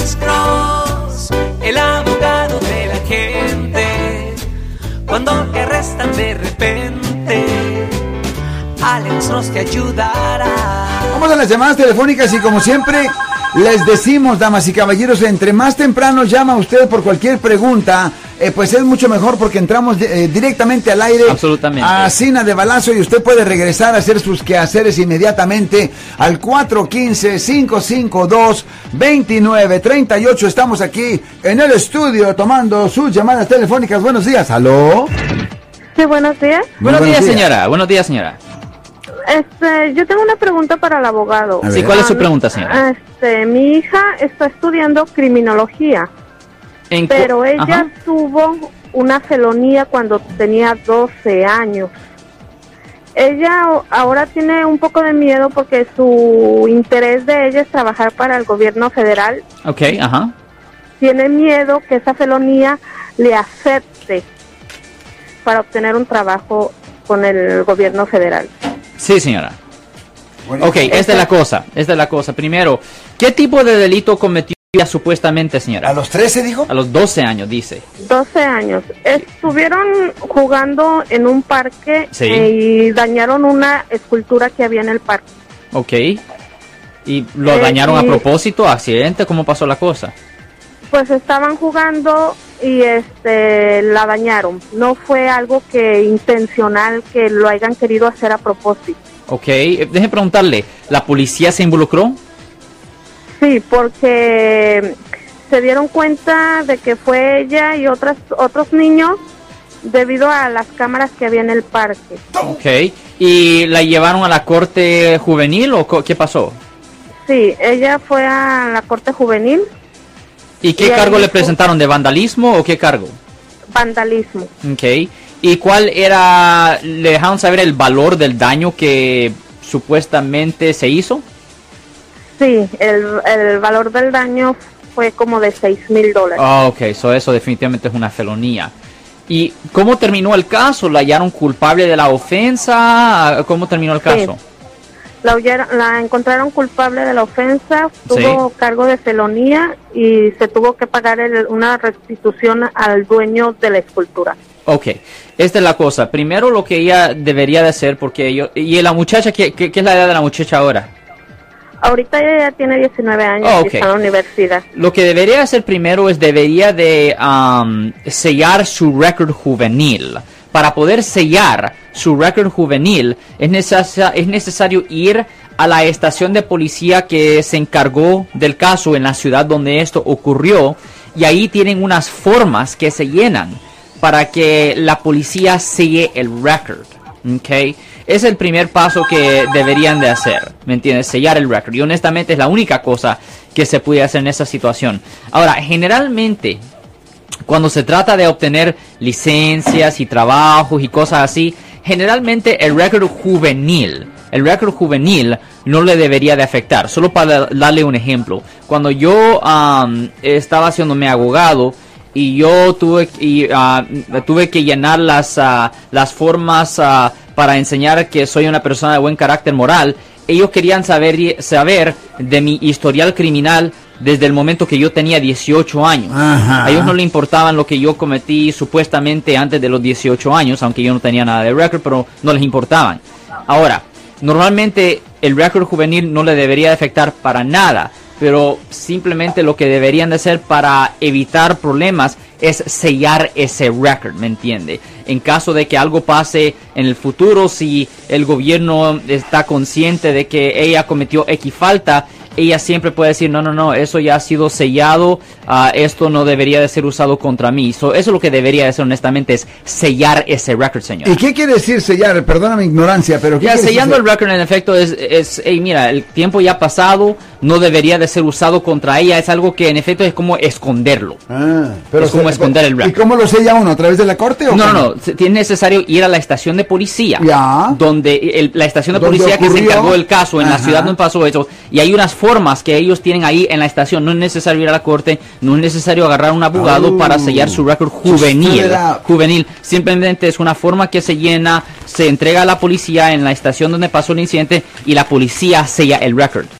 Alex Cross, el abogado de la gente. Cuando te arrestan de repente, Alex Cross te ayudará. Vamos a las llamadas telefónicas y como siempre les decimos, damas y caballeros, entre más temprano llama usted por cualquier pregunta, eh, pues es mucho mejor porque entramos eh, directamente al aire. Absolutamente. A Cina de Balazo y usted puede regresar a hacer sus quehaceres inmediatamente al 415-552-2938. Estamos aquí en el estudio tomando sus llamadas telefónicas. Buenos días, ¿aló? Sí, buenos días. Buenos días, días. señora. Buenos días, señora. Este, yo tengo una pregunta para el abogado. Sí. ¿cuál es su Ah, pregunta, señora? Este, mi hija está estudiando criminología, En pero ella Ajá. tuvo una felonía cuando tenía 12 años. Ella ahora tiene un poco de miedo porque su interés de ella es trabajar para el gobierno federal. Ok, ajá. Tiene miedo que esa felonía le acepte para obtener un trabajo con el gobierno federal. Sí, señora. Bueno, Ok, esta es la cosa. Esta es la cosa. Primero, ¿qué tipo de delito cometió supuestamente, ¿A señora? los 13 dijo? A los 12 años, dice. 12 años. Estuvieron jugando en un parque Sí. eh, y dañaron una escultura que había en el parque. Ok. ¿Y lo Eh, dañaron a propósito? ¿Accidente? ¿Cómo pasó la cosa? Pues estaban jugando y este la dañaron. No fue algo que intencional que lo hayan querido hacer a propósito. Ok, eh, déjeme preguntarle, ¿la policía se involucró? Sí, porque se dieron cuenta de que fue ella y otras otros niños debido a las cámaras que había en el parque. Ok. ¿Y la llevaron a la corte juvenil o qué pasó? Sí, ella fue a la corte juvenil, ¿Y qué Y cargo le presentaron? ¿De vandalismo o qué cargo? vandalismo. Ok. ¿Y cuál era, le dejaron saber el valor del daño que supuestamente se hizo? Sí, el, el valor del daño fue como de 6 mil dólares. Ah, ok, so eso definitivamente es una felonía. ¿Y cómo terminó el caso? ¿La hallaron culpable de la ofensa? ¿Cómo terminó el caso? La, huyeron- la encontraron culpable de la ofensa, tuvo Sí. cargo de felonía y se tuvo que pagar el- una restitución al dueño de la escultura. Ok, esta es la cosa. Primero lo que ella debería de hacer, porque yo... ¿Y la muchacha, qué, qué- qué es la edad de la muchacha ahora? Ahorita ella ya tiene 19 años Oh, y está en la universidad. Lo que debería hacer primero es debería de am, sellar su récord juvenil. Para poder sellar su récord juvenil es, necesa- es necesario ir a la estación de policía que se encargó del caso en la ciudad donde esto ocurrió y ahí tienen unas formas que se llenan para que la policía selle el récord. ¿Ok? Es el primer paso que deberían de hacer, ¿me entiendes? Sellar el récord. Y honestamente es la única cosa que se puede hacer en esa situación. Ahora, generalmente, cuando se trata de obtener licencias y trabajos y cosas así, generalmente el récord juvenil, el récord juvenil no le debería de afectar. Solo para darle un ejemplo, cuando yo am, estaba haciéndome abogado y yo tuve, y, ah, tuve que llenar las, ah, las formas ah, para enseñar que soy una persona de buen carácter moral, ellos querían saber, saber de mi historial criminal desde el momento que yo tenía 18 años. Ajá. A ellos no le importaban lo que yo cometí supuestamente antes de los 18 años, aunque yo no tenía nada de récord, pero no les importaban. Ahora, normalmente el récord juvenil no le debería de afectar para nada, pero simplemente lo que deberían de hacer para evitar problemas es sellar ese récord, ¿me entiende? En caso de que algo pase en el futuro, si el gobierno está consciente de que ella cometió X falta, ella siempre puede decir, no, no, no, eso ya ha sido sellado, ah, esto no debería de ser usado contra mí. So, eso es lo que debería de ser honestamente, es sellar ese récord, señor. ¿Y qué quiere decir sellar? Perdona mi ignorancia, pero ¿qué Ya, sellando el récord en efecto es, es hey, mira, el tiempo ya ha pasado, no debería de ser usado contra ella, es algo que en efecto es como esconderlo. Ah, pero Es como se- esconder el ¿Y récord. cómo lo sella uno? ¿A través de la corte o No, no, no, tiene necesario ir a la estación de policía, Ya. donde el- la estación de ¿Dónde policía que se encargó del caso en la ciudad donde pasó eso, y hay unas formas que ellos tienen ahí en la estación, no es necesario ir a la corte, no es necesario agarrar un abogado Oh. para sellar su récord juvenil, juvenil, simplemente es una forma que se llena, se entrega a la policía en la estación donde pasó el incidente y la policía sella el récord.